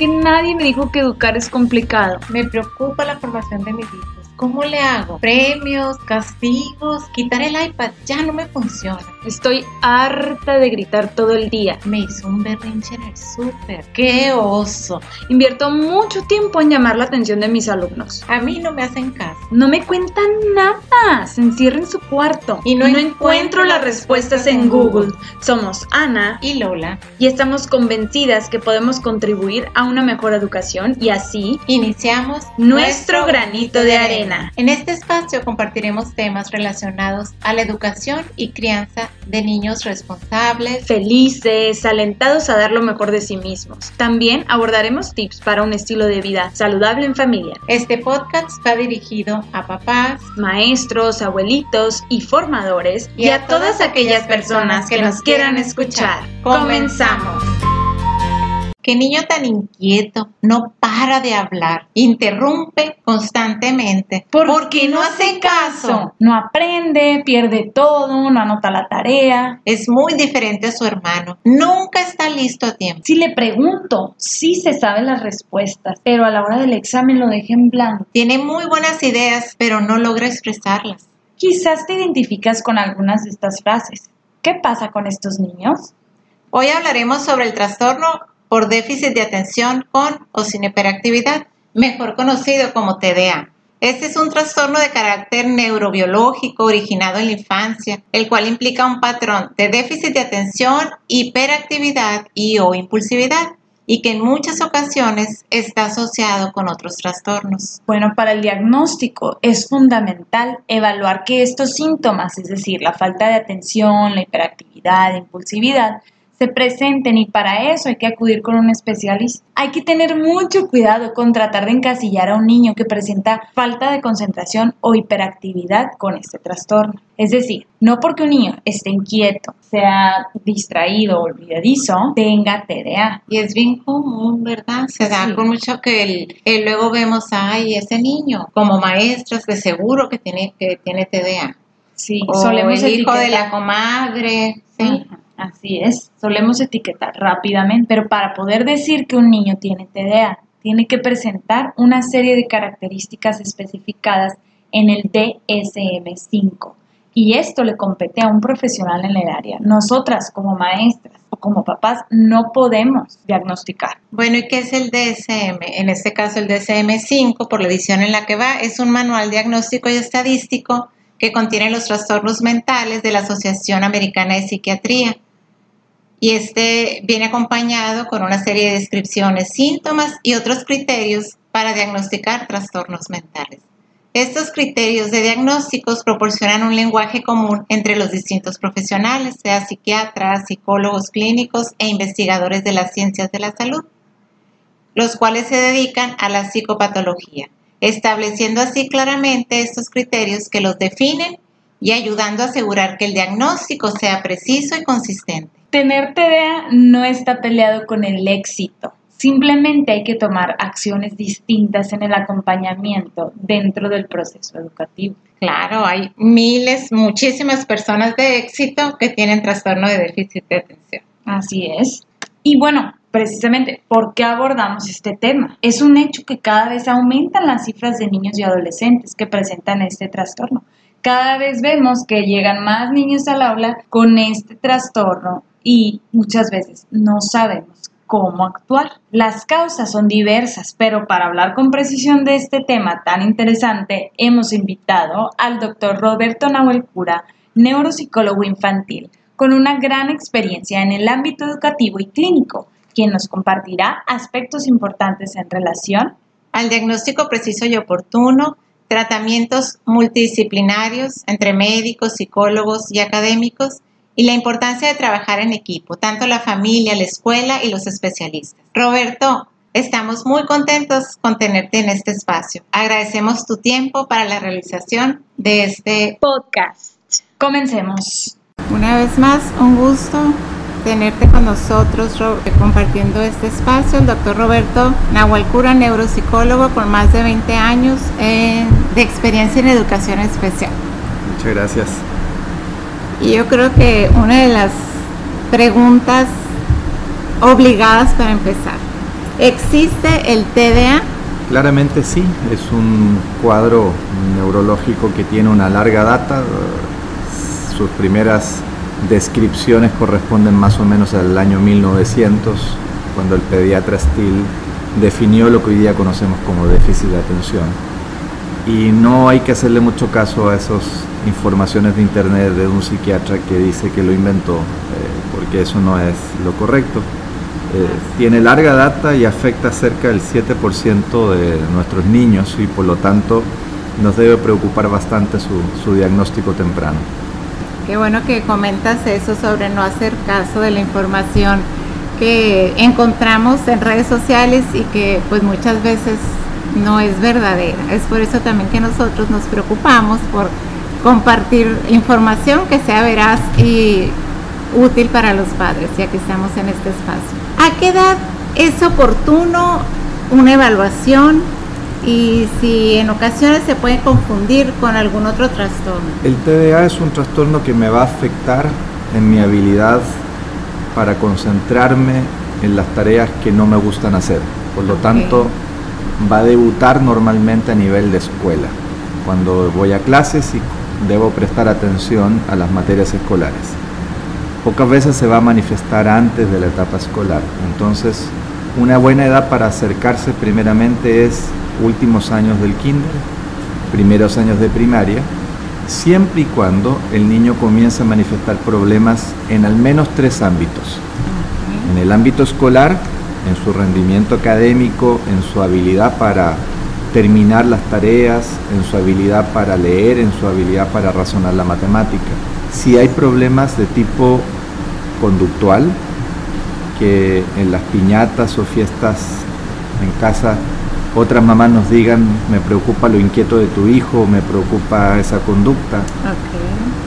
que nadie me dijo que educar es complicado. Me preocupa la formación de mis hijos. ¿Cómo le hago? Premios, castigos, quitar el iPad, ya no me funciona. Estoy harta de gritar todo el día. Me hizo un berrinche en el súper. ¡Qué oso! Invierto mucho tiempo en llamar la atención de mis alumnos. A mí no me hacen caso. No me cuentan nada. Se encierra en su cuarto. Y no encuentro las respuestas en Google. Somos Ana Y Lola, y estamos convencidas que podemos contribuir a una mejor educación y así iniciamos nuestro granito de arena. En este espacio compartiremos temas relacionados a la educación y crianza de niños responsables. Felices, alentados a dar lo mejor de sí mismos. También abordaremos tips para un estilo de vida saludable en familia. Este podcast está dirigido a papás, Maestros, abuelitos y formadores Y a todas aquellas personas que nos quieran escuchar. Comenzamos. Qué niño tan inquieto, no para de hablar, interrumpe constantemente. Porque no hace caso. No aprende, pierde todo, no anota la tarea. Es muy diferente a su hermano. Nunca está listo a tiempo. Si le pregunto, sí se sabe las respuestas, pero a la hora del examen lo dejé en blanco. Tiene muy buenas ideas, pero no logra expresarlas. Quizás te identificas con algunas de estas frases. ¿Qué pasa con estos niños? Hoy hablaremos sobre el trastorno por déficit de atención con o sin hiperactividad, mejor conocido como TDA. Este es un trastorno de carácter neurobiológico originado en la infancia, el cual implica un patrón de déficit de atención, hiperactividad y o impulsividad, y que en muchas ocasiones está asociado con otros trastornos. Bueno, para el diagnóstico es fundamental evaluar que estos síntomas, es decir, la falta de atención, la hiperactividad, impulsividad, se presenten y para eso hay que acudir con un especialista. Hay que tener mucho cuidado con tratar de encasillar a un niño que presenta falta de concentración o hiperactividad con este trastorno. Es decir, no porque un niño esté inquieto, sea distraído o olvidadizo, tenga TDA. Y es bien común, ¿verdad? Se da Sí. con mucho que el, el luego vemos, ay, ese niño, como maestras, de seguro que tiene, que tiene TDA. Sí, O solemos el hijo de la etiquetar. comadre, ¿sí? Ajá, Así es, solemos etiquetar rápidamente, pero para poder decir que un niño tiene TDA, tiene que presentar una serie de características especificadas en el DSM-5. Y esto le compete a un profesional en el área. Nosotras como maestras o como papás no podemos diagnosticar. Bueno, ¿y qué es el DSM? En este caso, el DSM-5, por la edición en la que va, es un manual diagnóstico y estadístico que contiene los trastornos mentales de la Asociación Americana de Psiquiatría. Y este viene acompañado con una serie de descripciones, síntomas y otros criterios para diagnosticar trastornos mentales. Estos criterios de diagnósticos proporcionan un lenguaje común entre los distintos profesionales, sea psiquiatras, psicólogos clínicos e investigadores de las ciencias de la salud los cuales se dedican a la psicopatología, estableciendo así claramente estos criterios que los definen y ayudando a asegurar que el diagnóstico sea preciso y consistente. Tener TDA no está peleado con el éxito. Simplemente hay que tomar acciones distintas en el acompañamiento dentro del proceso educativo. Claro, hay miles, muchísimas personas de éxito que tienen trastorno de déficit de atención. Así es. Y bueno, precisamente, ¿por qué abordamos este tema? Es un hecho que cada vez aumentan las cifras de niños y adolescentes que presentan este trastorno. Cada vez vemos que llegan más niños al aula con este trastorno y muchas veces no sabemos cómo actuar. Las causas son diversas, pero para hablar con precisión de este tema tan interesante, hemos invitado al doctor Roberto Nahuel Cura, neuropsicólogo infantil, con una gran experiencia en el ámbito educativo y clínico, quien nos compartirá aspectos importantes en relación Al diagnóstico preciso y oportuno, tratamientos multidisciplinarios entre médicos, psicólogos y académicos y la importancia de trabajar en equipo, tanto la familia, la escuela y los especialistas. Roberto, estamos muy contentos con tenerte en este espacio. Agradecemos tu tiempo para la realización de este podcast. Comencemos. Una vez más, un gusto tenerte con nosotros Ro- compartiendo este espacio. El doctor Roberto Nahualcura, neuropsicólogo con más de 20 años eh, de experiencia en educación especial. Muchas gracias. Y yo creo que una de las preguntas obligadas para empezar ¿Existe el TDA? Claramente sí, es un cuadro neurológico que tiene una larga data. Sus primeras descripciones corresponden más o menos al año 1900, cuando el pediatra Steele definió lo que hoy día conocemos como déficit de atención. Y no hay que hacerle mucho caso a esas informaciones de internet de un psiquiatra que dice que lo inventó, eh, porque eso no es lo correcto. Eh, tiene larga data y afecta cerca del 7% de nuestros niños y por lo tanto nos debe preocupar bastante su, su diagnóstico temprano. Qué bueno que comentas eso sobre no hacer caso de la información que encontramos en redes sociales y que pues muchas veces no es verdadera. Es por eso también que nosotros nos preocupamos por compartir información que sea veraz y útil para los padres, ya que estamos en este espacio. ¿A qué edad es oportuno una evaluación y si en ocasiones se puede confundir con algún otro trastorno? El TDA es un trastorno que me va a afectar en mi habilidad para concentrarme en las tareas que no me gustan hacer. Por lo tanto, va a debutar normalmente a nivel de escuela, cuando voy a clases y debo prestar atención a las materias escolares. Pocas veces se va a manifestar antes de la etapa escolar, entonces una buena edad para acercarse primeramente es últimos años del kinder, primeros años de primaria, siempre y cuando el niño comience a manifestar problemas en al menos tres ámbitos. En el ámbito escolar, en su rendimiento académico, en su habilidad para terminar las tareas, en su habilidad para leer, en su habilidad para razonar la matemática. Si hay problemas de tipo conductual, que en las piñatas o fiestas en casa otras mamás nos digan, me preocupa lo inquieto de tu hijo, me preocupa esa conducta.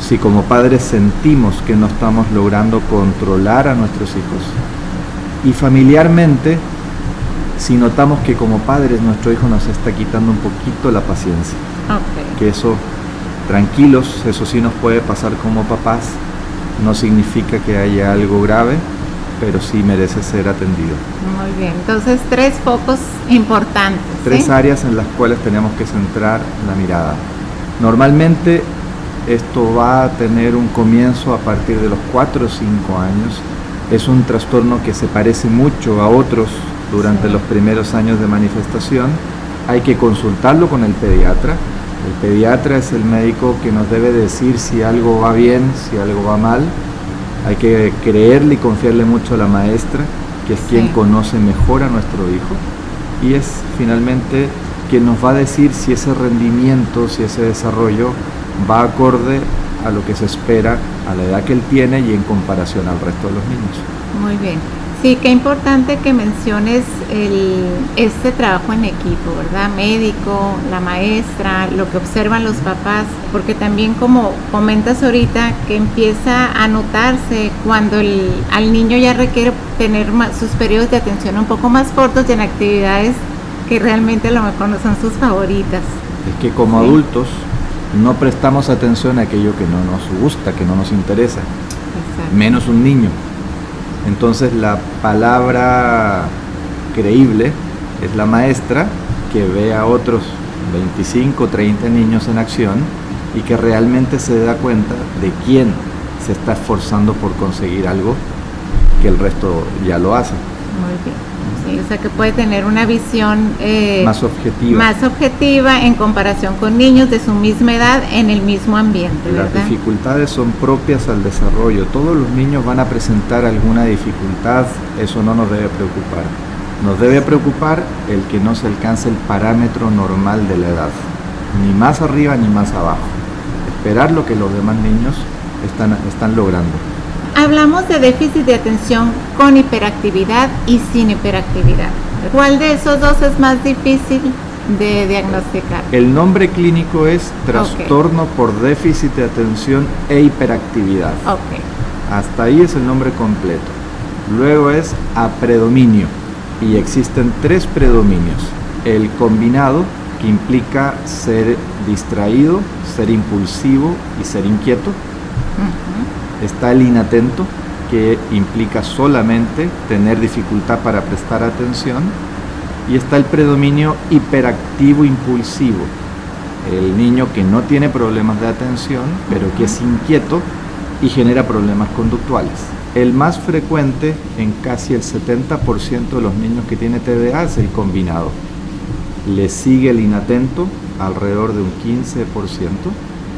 Si como padres sentimos que no estamos logrando controlar a nuestros hijos. Y familiarmente, si notamos que como padres nuestro hijo nos está quitando un poquito la paciencia. Que eso, tranquilos, eso sí nos puede pasar como papás, no significa que haya algo grave, pero sí merece ser atendido. Muy bien, entonces tres focos importantes. Tres áreas en las cuales tenemos que centrar la mirada. Normalmente esto va a tener un comienzo a partir de los 4 o 5 años. Es un trastorno que se parece mucho a otros durante los primeros años de manifestación. Hay que consultarlo con el pediatra. El pediatra es el médico que nos debe decir si algo va bien, si algo va mal hay que creerle y confiarle mucho a la maestra, que es quien conoce mejor a nuestro hijo, y es finalmente quien nos va a decir si ese rendimiento, si ese desarrollo va acorde a lo que se espera, a la edad que él tiene y en comparación al resto de los niños. Muy bien. Sí, qué importante que menciones el, este trabajo en equipo, ¿verdad? Médico, la maestra, lo que observan los papás, porque también como comentas ahorita, que empieza a notarse cuando el, al niño ya requiere tener sus periodos de atención un poco más cortos y en actividades que realmente a lo mejor no son sus favoritas. Es que como adultos no prestamos atención a aquello que no nos gusta, que no nos interesa, menos un niño. Entonces la palabra creíble es la maestra que ve a otros 25, 30 niños en acción y que realmente se da cuenta de quién se está esforzando por conseguir algo que el resto ya lo hace. Muy bien o sea que puede tener una visión eh, más objetiva. Más objetiva en comparación con niños de su misma edad en el mismo ambiente. Las dificultades son propias al desarrollo. Todos los niños van a presentar alguna dificultad, eso no nos debe preocupar. Nos debe preocupar el que no se alcance el parámetro normal de la edad, ni más arriba ni más abajo. Esperar lo que los demás niños están, están logrando. Hablamos de déficit de atención con hiperactividad y sin hiperactividad. ¿Cuál de esos dos es más difícil de diagnosticar? El nombre clínico es trastorno por déficit de atención e hiperactividad. Okay. Hasta ahí es el nombre completo. Luego es apredominio y existen tres predominios. El combinado, que implica ser distraído, ser impulsivo y ser inquieto está el inatento, que implica solamente tener dificultad para prestar atención, y está el predominio hiperactivo impulsivo. El niño que no tiene problemas de atención, pero que es inquieto y genera problemas conductuales. El más frecuente en casi el 70% de los niños que tiene TDA es el combinado. Le sigue el inatento, alrededor de un 15%,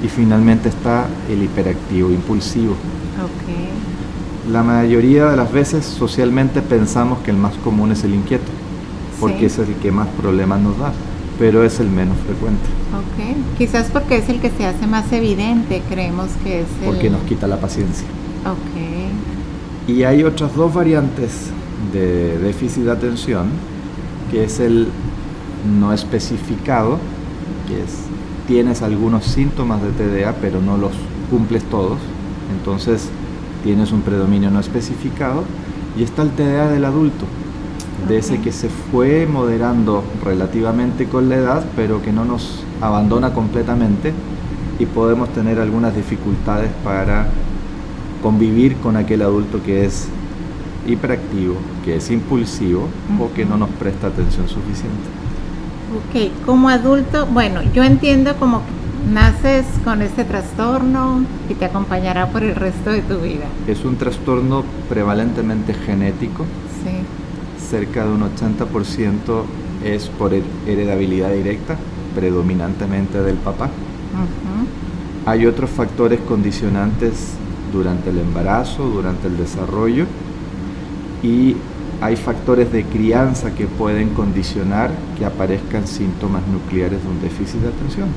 y finalmente está el hiperactivo impulsivo. La mayoría de las veces socialmente pensamos que el más común es el inquieto, porque es el que más problemas nos da, pero es el menos frecuente. Ok, quizás porque es el que se hace más evidente, creemos que es el... Porque nos quita la paciencia. Y hay otras dos variantes de déficit de atención, que es el no especificado, que es tienes algunos síntomas de TDA pero no los cumples todos, entonces tienes un predominio no especificado, y está el TDA del adulto, de ese que se fue moderando relativamente con la edad, pero que no nos abandona completamente y podemos tener algunas dificultades para convivir con aquel adulto que es hiperactivo, que es impulsivo o que no nos presta atención suficiente. Ok, como adulto, bueno, yo entiendo como naces con este trastorno y te acompañará por el resto de tu vida. Es un trastorno prevalentemente genético. Sí. Cerca de un 80% es por heredabilidad directa, predominantemente del papá. Hay otros factores condicionantes durante el embarazo, durante el desarrollo y hay factores de crianza que pueden condicionar que aparezcan síntomas nucleares de un déficit de atención,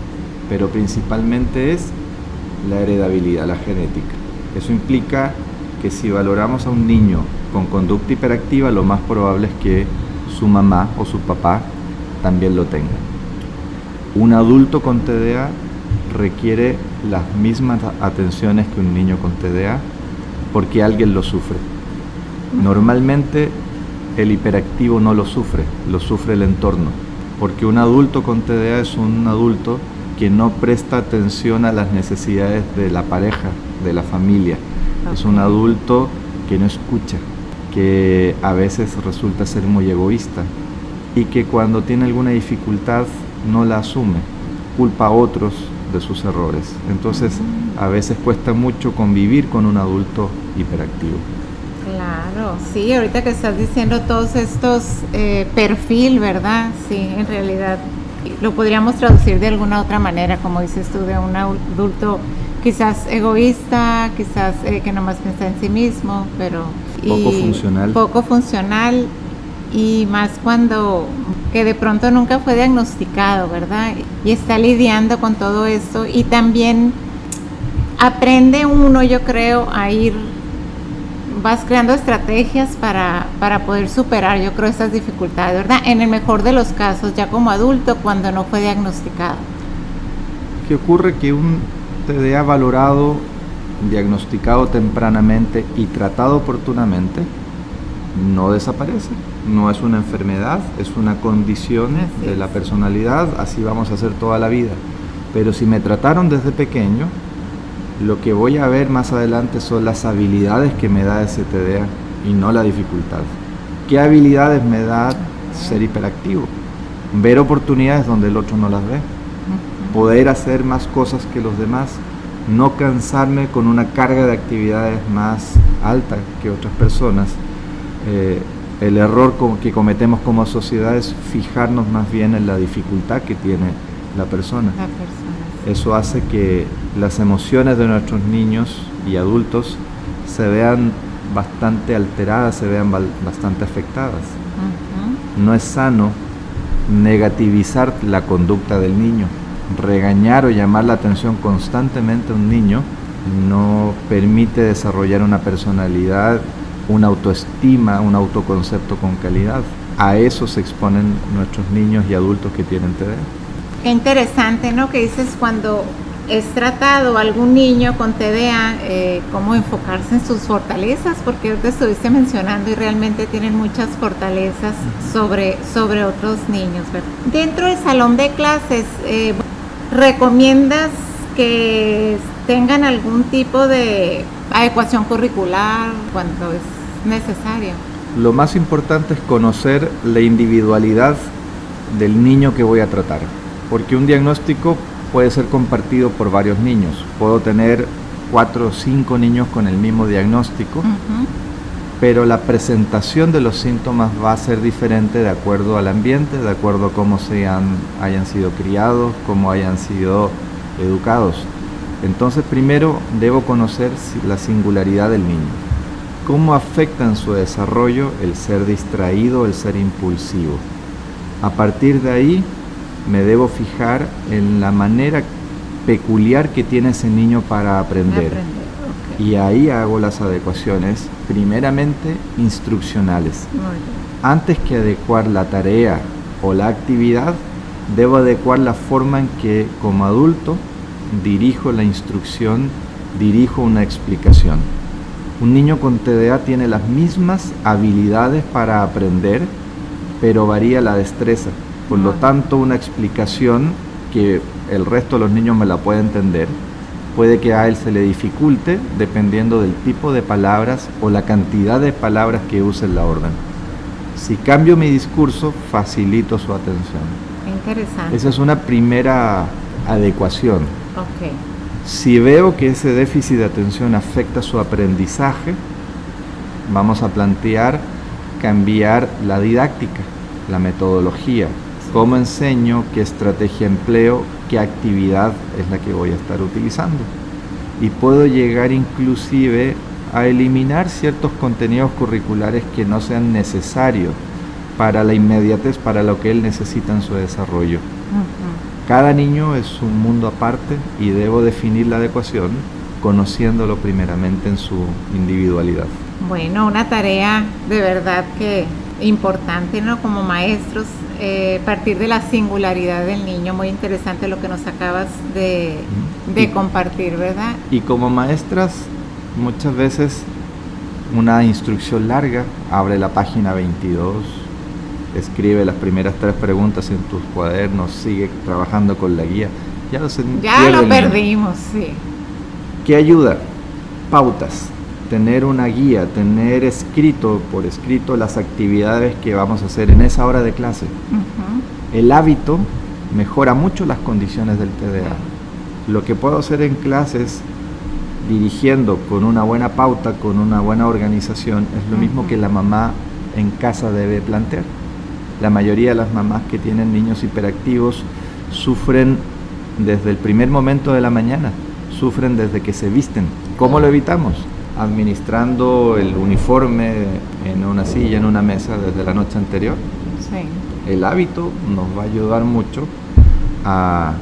pero principalmente es la heredabilidad, la genética. Eso implica que si valoramos a un niño con conducta hiperactiva, lo más probable es que su mamá o su papá también lo tenga. Un adulto con TDA requiere las mismas atenciones que un niño con TDA porque alguien lo sufre. Normalmente el hiperactivo no lo sufre, lo sufre el entorno, porque un adulto con TDA es un adulto que no presta atención a las necesidades de la pareja, de la familia. Es un adulto que no escucha, que a veces resulta ser muy egoísta y que cuando tiene alguna dificultad no la asume, culpa a otros de sus errores. Entonces a veces cuesta mucho convivir con un adulto hiperactivo. Claro, sí, ahorita que estás diciendo todos estos eh, perfil, ¿verdad? Sí, en realidad lo podríamos traducir de alguna otra manera, como dices tú, de un adulto quizás egoísta, quizás eh, que nomás piensa en sí mismo, pero... Poco funcional. Poco funcional y más cuando que de pronto nunca fue diagnosticado, ¿verdad? Y está lidiando con todo esto y también aprende uno, yo creo, a ir vas creando estrategias para, para poder superar, yo creo, estas dificultades, ¿verdad? En el mejor de los casos, ya como adulto, cuando no fue diagnosticado. ¿Qué ocurre? Que un TDA valorado, diagnosticado tempranamente y tratado oportunamente, no desaparece. No es una enfermedad, es una condición de la personalidad, así vamos a hacer toda la vida. Pero si me trataron desde pequeño, lo que voy a ver más adelante son las habilidades que me da ese TDA y no la dificultad. ¿Qué habilidades me da ser hiperactivo? Ver oportunidades donde el otro no las ve. Poder hacer más cosas que los demás. No cansarme con una carga de actividades más alta que otras personas. Eh, el error que cometemos como sociedad es fijarnos más bien en la dificultad que tiene la persona. La persona. Eso hace que las emociones de nuestros niños y adultos se vean bastante alteradas, se vean bastante afectadas. No es sano negativizar la conducta del niño. Regañar o llamar la atención constantemente a un niño no permite desarrollar una personalidad, una autoestima, un autoconcepto con calidad. A eso se exponen nuestros niños y adultos que tienen TDA. Qué interesante, ¿no? Que dices cuando es tratado algún niño con TDA, eh, cómo enfocarse en sus fortalezas, porque te estuviste mencionando y realmente tienen muchas fortalezas sobre, sobre otros niños. Dentro del salón de clases, eh, ¿recomiendas que tengan algún tipo de adecuación curricular cuando es necesario? lo más importante es conocer la individualidad del niño que voy a tratar, porque un diagnóstico puede ser compartido por varios niños. Puedo tener cuatro o cinco niños con el mismo diagnóstico, pero la presentación de los síntomas va a ser diferente de acuerdo al ambiente, de acuerdo a cómo sean, hayan sido criados, cómo hayan sido educados. Entonces primero debo conocer la singularidad del niño. ¿Cómo afecta en su desarrollo el ser distraído, el ser impulsivo? A partir de ahí me debo fijar en la manera peculiar que tiene ese niño para aprender. Y ahí hago las adecuaciones, primeramente instruccionales. Antes que adecuar la tarea o la actividad, debo adecuar la forma en que como adulto dirijo la instrucción, dirijo una explicación. Un niño con TDA tiene las mismas habilidades para aprender, pero varía la destreza. Por lo tanto, una explicación que el resto de los niños me la puede entender, puede que a él se le dificulte dependiendo del tipo de palabras o la cantidad de palabras que use en la orden. Si cambio mi discurso, facilito su atención. Interesante. Esa es una primera adecuación. Si veo que ese déficit de atención afecta su aprendizaje, vamos a plantear cambiar la didáctica, la metodología, cómo enseño, qué estrategia empleo, qué actividad es la que voy a estar utilizando. Y puedo llegar inclusive a eliminar ciertos contenidos curriculares que no sean necesarios para la inmediatez, para lo que él necesita en su desarrollo. Cada niño es un mundo aparte y debo definir la adecuación conociéndolo primeramente en su individualidad. Bueno, una tarea de verdad que importante, ¿no? Como maestros, eh, partir de la singularidad del niño, muy interesante lo que nos acabas de, de compartir, ¿verdad? Y como maestras, muchas veces una instrucción larga, abre la página 22, escribe las primeras tres preguntas en tus cuadernos, sigue trabajando con la guía. Ya, ya lo perdimos, sí. ¿Qué ayuda? Pautas. Tener una guía, tener escrito por escrito las actividades que vamos a hacer en esa hora de clase. El hábito mejora mucho las condiciones del TDA. Lo que puedo hacer en clases dirigiendo con una buena pauta, con una buena organización, es lo mismo que la mamá en casa debe plantear. La mayoría de las mamás que tienen niños hiperactivos sufren desde el primer momento de la mañana, sufren desde que se visten. ¿Cómo lo evitamos? Administrando el uniforme en una silla, en una mesa desde la noche anterior. Sí. El hábito nos va a ayudar mucho a,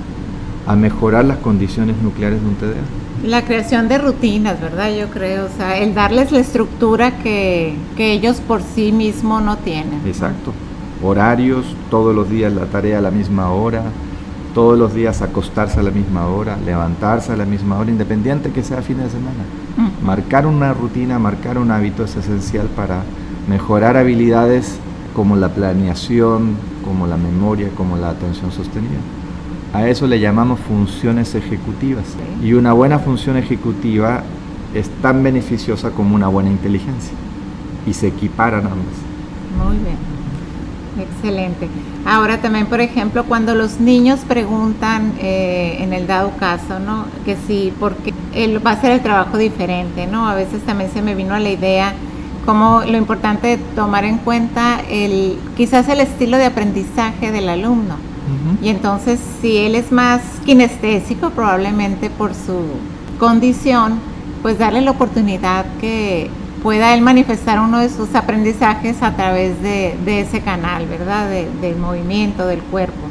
mejorar las condiciones nucleares de un TDA. La creación de rutinas, ¿verdad? Yo creo, o sea, el darles la estructura que, que ellos por sí mismos no tienen. Exacto horarios, todos los días la tarea a la misma hora, todos los días acostarse a la misma hora, levantarse a la misma hora, independiente que sea fin de semana. Mm. Marcar una rutina, marcar un hábito es esencial para mejorar habilidades como la planeación, como la memoria, como la atención sostenida. A eso le llamamos funciones ejecutivas. Y una buena función ejecutiva es tan beneficiosa como una buena inteligencia. Y se equiparan ambas. Muy bien. Excelente. Ahora también, por ejemplo, cuando los niños preguntan eh, en el dado caso, ¿no? Que sí, porque él va a hacer el trabajo diferente, ¿no? A veces también se me vino a la idea como lo importante de tomar en cuenta el, quizás el estilo de aprendizaje del alumno. Y entonces, si él es más kinestésico, probablemente por su condición, pues darle la oportunidad que pueda él manifestar uno de sus aprendizajes a través de, ese canal, ¿verdad? del movimiento, del cuerpo.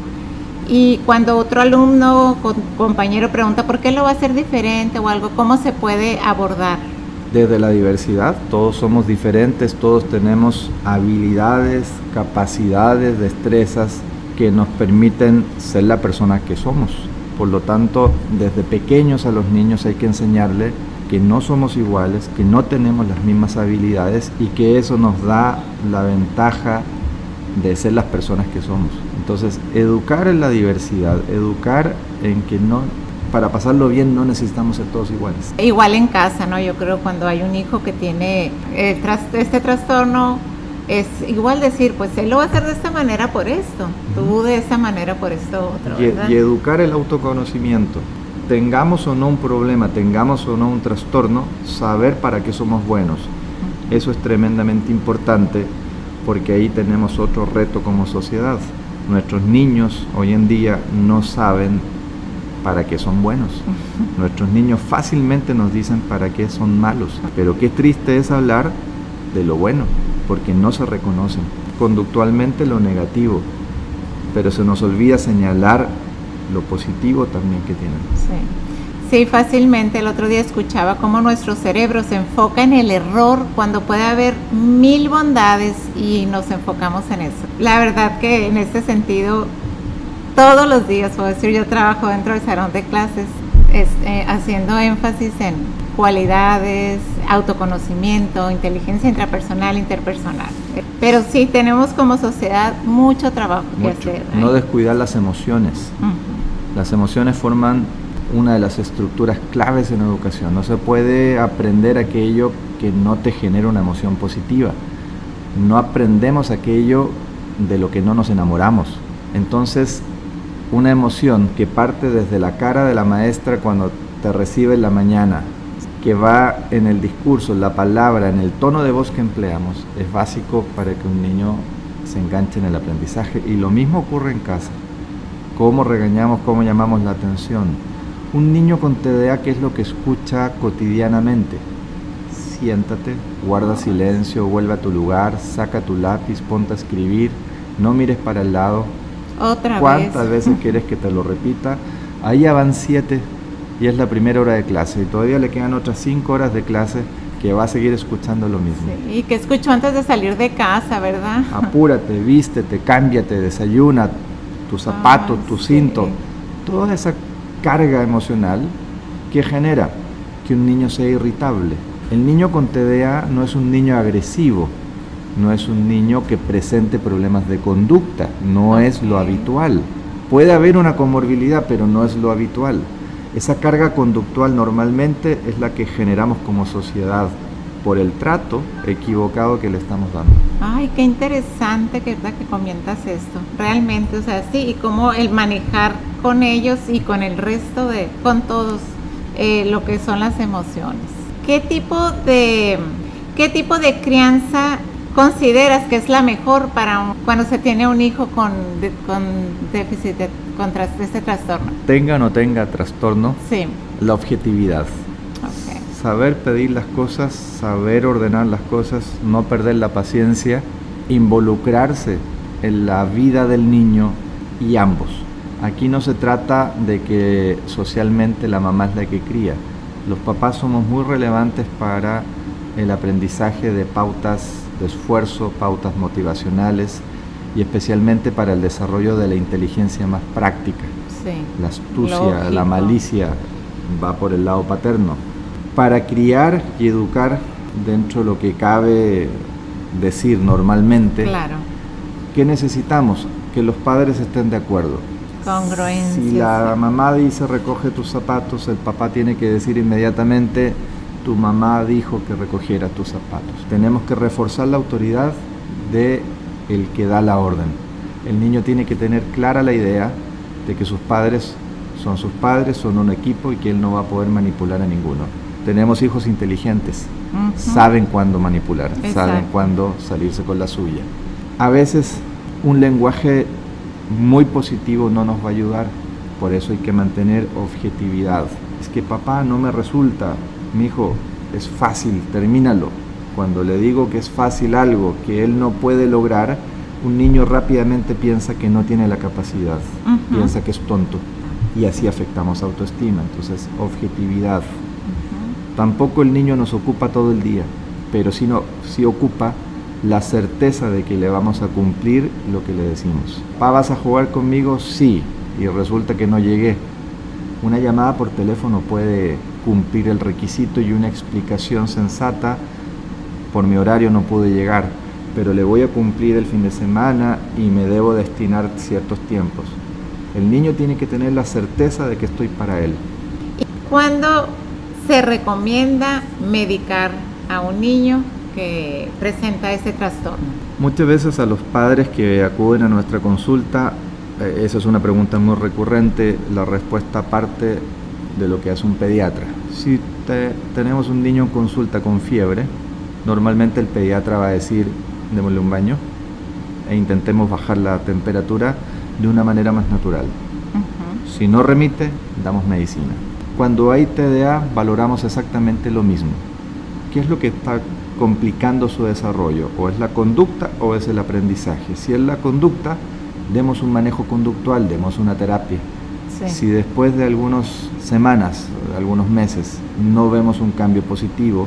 Y cuando otro alumno, compañero pregunta por qué lo va a hacer diferente o algo, ¿cómo se puede abordar? Desde la diversidad, todos somos diferentes, todos tenemos habilidades, capacidades, destrezas que nos permiten ser la persona que somos. Por lo tanto, desde pequeños a los niños hay que enseñarle que no somos iguales, que no tenemos las mismas habilidades y que eso nos da la ventaja de ser las personas que somos. Entonces, educar en la diversidad, educar en que no, para pasarlo bien no necesitamos ser todos iguales. Igual en casa, ¿no? Yo creo cuando hay un hijo que tiene este trastorno, es igual decir, pues él lo va a hacer de esta manera por esto, tú de esta manera por esto otro. Y, y, educar el autoconocimiento. Tengamos o no un problema, tengamos o no un trastorno, saber para qué somos buenos. Eso es tremendamente importante porque ahí tenemos otro reto como sociedad. Nuestros niños hoy en día no saben para qué son buenos. Nuestros niños fácilmente nos dicen para qué son malos. Pero qué triste es hablar de lo bueno, porque no se reconocen. Conductualmente lo negativo, pero se nos olvida señalar lo positivo también que tienen. Sí, fácilmente. El otro día escuchaba cómo nuestro cerebro se enfoca en el error cuando puede haber mil bondades y nos enfocamos en eso. La verdad que en este sentido, todos los días, puedo decir, yo trabajo dentro del salón de clases eh, haciendo énfasis en cualidades, autoconocimiento, inteligencia intrapersonal, interpersonal. Pero sí tenemos como sociedad mucho trabajo que hacer. No descuidar las emociones. Las emociones forman una de las estructuras claves en educación. No se puede aprender aquello que no te genera una emoción positiva. No aprendemos aquello de lo que no nos enamoramos. Entonces, una emoción que parte desde la cara de la maestra cuando te recibe en la mañana, que va en el discurso, en la palabra, en el tono de voz que empleamos, es básico para que un niño se enganche en el aprendizaje. Y lo mismo ocurre en casa. Cómo regañamos, cómo llamamos la atención un niño con TDA, ¿qué es lo que escucha cotidianamente? Siéntate, guarda silencio, vuelve a tu lugar, saca tu lápiz, ponte a escribir, no mires para el lado. Otra ¿Cuántas veces quieres que te lo repita? Ahí ya van siete y es la primera hora de clase y todavía le quedan otras cinco horas de clase que va a seguir escuchando lo mismo. y que escuchó antes de salir de casa, ¿verdad? Apúrate, vístete, cámbiate, desayuna, tu zapato, tu cinto, toda esa carga emocional que genera que un niño sea irritable. El niño con TDA no es un niño agresivo, no es un niño que presente problemas de conducta, no es lo habitual. Puede haber una comorbilidad, pero no es lo habitual. Esa carga conductual normalmente es la que generamos como sociedad por el trato equivocado que le estamos dando. Ay, qué interesante que, que comentas esto. Realmente, o sea, sí, y cómo el manejar con ellos y con el resto de, con todos, eh, lo que son las emociones. ¿Qué tipo de, qué tipo de crianza consideras que es la mejor para cuando se tiene un hijo con, con déficit de, contra este trastorno? Tenga o no tenga trastorno, sí. la objetividad saber pedir las cosas, saber ordenar las cosas, no perder la paciencia, involucrarse en la vida del niño y ambos. Aquí no se trata de que socialmente la mamá es la que cría. Los papás somos muy relevantes para el aprendizaje de pautas de esfuerzo, pautas motivacionales y especialmente para el desarrollo de la inteligencia más práctica. La astucia, la malicia va por el lado paterno para criar y educar dentro de lo que cabe decir normalmente, claro. ¿qué necesitamos? Que los padres estén de acuerdo. Congruencia. Si la mamá dice recoge tus zapatos, el papá tiene que decir inmediatamente tu mamá dijo que recogiera tus zapatos. Tenemos que reforzar la autoridad de el que da la orden. El niño tiene que tener clara la idea de que sus padres son sus padres, son un equipo y que él no va a poder manipular a ninguno tenemos hijos inteligentes, saben cuándo manipular, saben cuándo salirse con la suya. A veces un lenguaje muy positivo no nos va a ayudar, por eso hay que mantener objetividad. Es que papá no me resulta, mi hijo, es fácil, termínalo. Cuando le digo que es fácil algo que él no puede lograr, un niño rápidamente piensa que no tiene la capacidad, piensa que es tonto. Y así afectamos autoestima. Entonces, objetividad, Tampoco el niño nos ocupa todo el día, pero sí, no, ocupa la certeza de que le vamos a cumplir lo que le decimos. ¿Pa vas a jugar conmigo? Sí, y resulta que no llegué. Una llamada por teléfono puede cumplir el requisito y una explicación sensata, por mi horario no pude llegar, pero le voy a cumplir el fin de semana y me debo destinar ciertos tiempos. El niño tiene que tener la certeza de que estoy para él. Cuando se recomienda medicar a un niño que presenta ese trastorno? Muchas veces a los padres que acuden a nuestra consulta, eh, esa es una pregunta muy recurrente, la respuesta parte de lo que hace un pediatra. Si tenemos un niño en consulta con fiebre, normalmente el pediatra va a decir, démosle un baño e intentemos bajar la temperatura de una manera más natural. Si no remite, damos medicina. Cuando hay TDA, valoramos exactamente lo mismo. ¿Qué es lo que está complicando su desarrollo? ¿O es la conducta o es el aprendizaje? Si es la conducta, demos un manejo conductual, demos una terapia. Si después de algunas semanas, de algunos meses, no vemos un cambio positivo,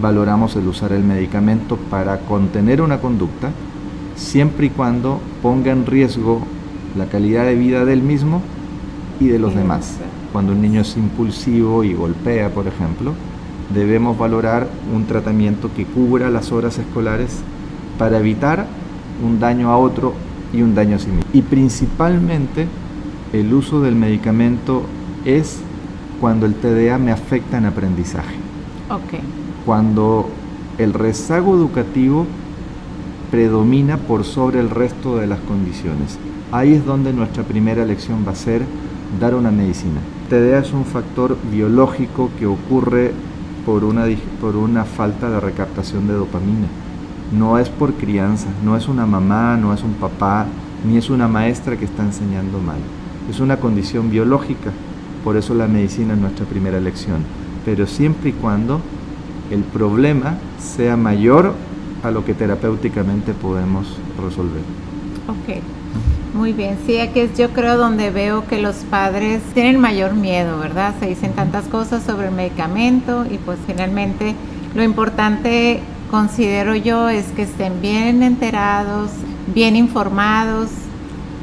valoramos el usar el medicamento para contener una conducta, siempre y cuando ponga en riesgo la calidad de vida del mismo y de los demás. Cuando un niño es impulsivo y golpea, por ejemplo, debemos valorar un tratamiento que cubra las horas escolares para evitar un daño a otro y un daño a sí mismo. Y principalmente el uso del medicamento es cuando el TDA me afecta en aprendizaje. Okay. Cuando el rezago educativo predomina por sobre el resto de las condiciones. Ahí es donde nuestra primera lección va a ser dar una medicina. TDA es un factor biológico que ocurre por una, por una falta de recaptación de dopamina. No es por crianza, no es una mamá, no es un papá, ni es una maestra que está enseñando mal. Es una condición biológica, por eso la medicina es nuestra primera lección. Pero siempre y cuando el problema sea mayor a lo que terapéuticamente podemos resolver. Ok, muy bien. Sí, aquí es yo creo donde veo que los padres tienen mayor miedo, ¿verdad? Se dicen tantas cosas sobre el medicamento y pues finalmente lo importante considero yo es que estén bien enterados, bien informados.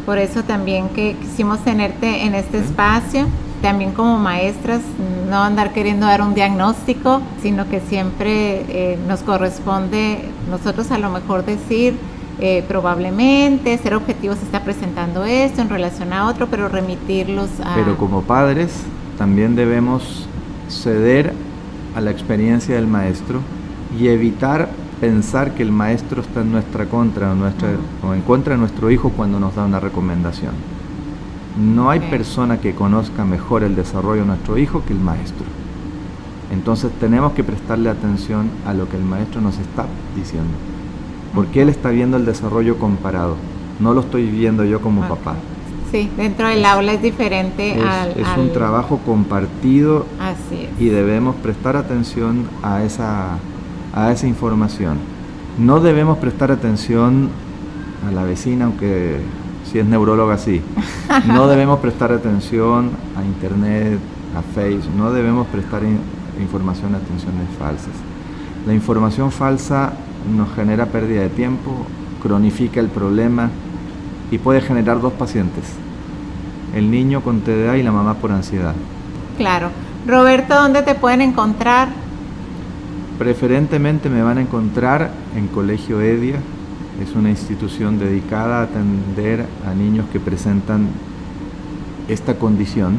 Por eso también que quisimos tenerte en este espacio también como maestras, no andar queriendo dar un diagnóstico, sino que siempre eh, nos corresponde nosotros a lo mejor decir, eh, probablemente, ser objetivos está presentando esto en relación a otro, pero remitirlos a... Pero como padres también debemos ceder a la experiencia del maestro y evitar pensar que el maestro está en nuestra contra nuestra, o en contra de nuestro hijo cuando nos da una recomendación. No hay persona que conozca mejor el desarrollo de nuestro hijo que el maestro. Entonces tenemos que prestarle atención a lo que el maestro nos está diciendo. Porque él está viendo el desarrollo comparado. No lo estoy viendo yo como papá. Sí, dentro del aula es diferente es, al... Es un trabajo compartido Así y debemos prestar atención a esa, a esa información. No debemos prestar atención a la vecina, aunque si es neuróloga, sí. No debemos prestar atención a Internet, a Facebook, no debemos prestar información a atenciones falsas. La información falsa nos genera pérdida de tiempo, cronifica el problema y puede generar dos pacientes, el niño con TDA y la mamá por ansiedad. Claro. Roberto, ¿dónde te pueden encontrar? Preferentemente me van a encontrar en Colegio Edia, es una institución dedicada a atender a niños que presentan esta condición.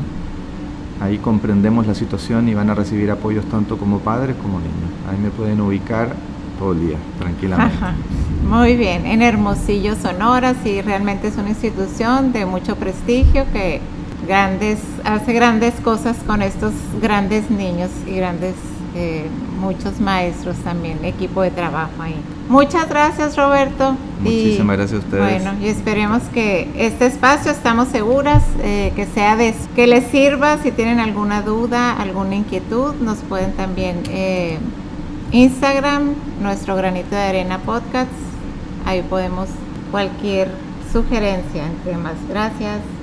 Ahí comprendemos la situación y van a recibir apoyos tanto como padres como niños. Ahí me pueden ubicar todo el día, tranquilamente. Muy bien, en Hermosillo, Sonora, sí, realmente es una institución de mucho prestigio que grandes, hace grandes cosas con estos grandes niños y grandes eh, muchos maestros también, equipo de trabajo ahí. Muchas gracias Roberto. Muchísimas gracias a ustedes. Bueno, y esperemos que este espacio, estamos seguras, eh, que sea de, que les sirva, si tienen alguna duda, alguna inquietud, nos pueden también eh, Instagram, nuestro granito de arena podcast, ahí podemos cualquier sugerencia entre más. Gracias.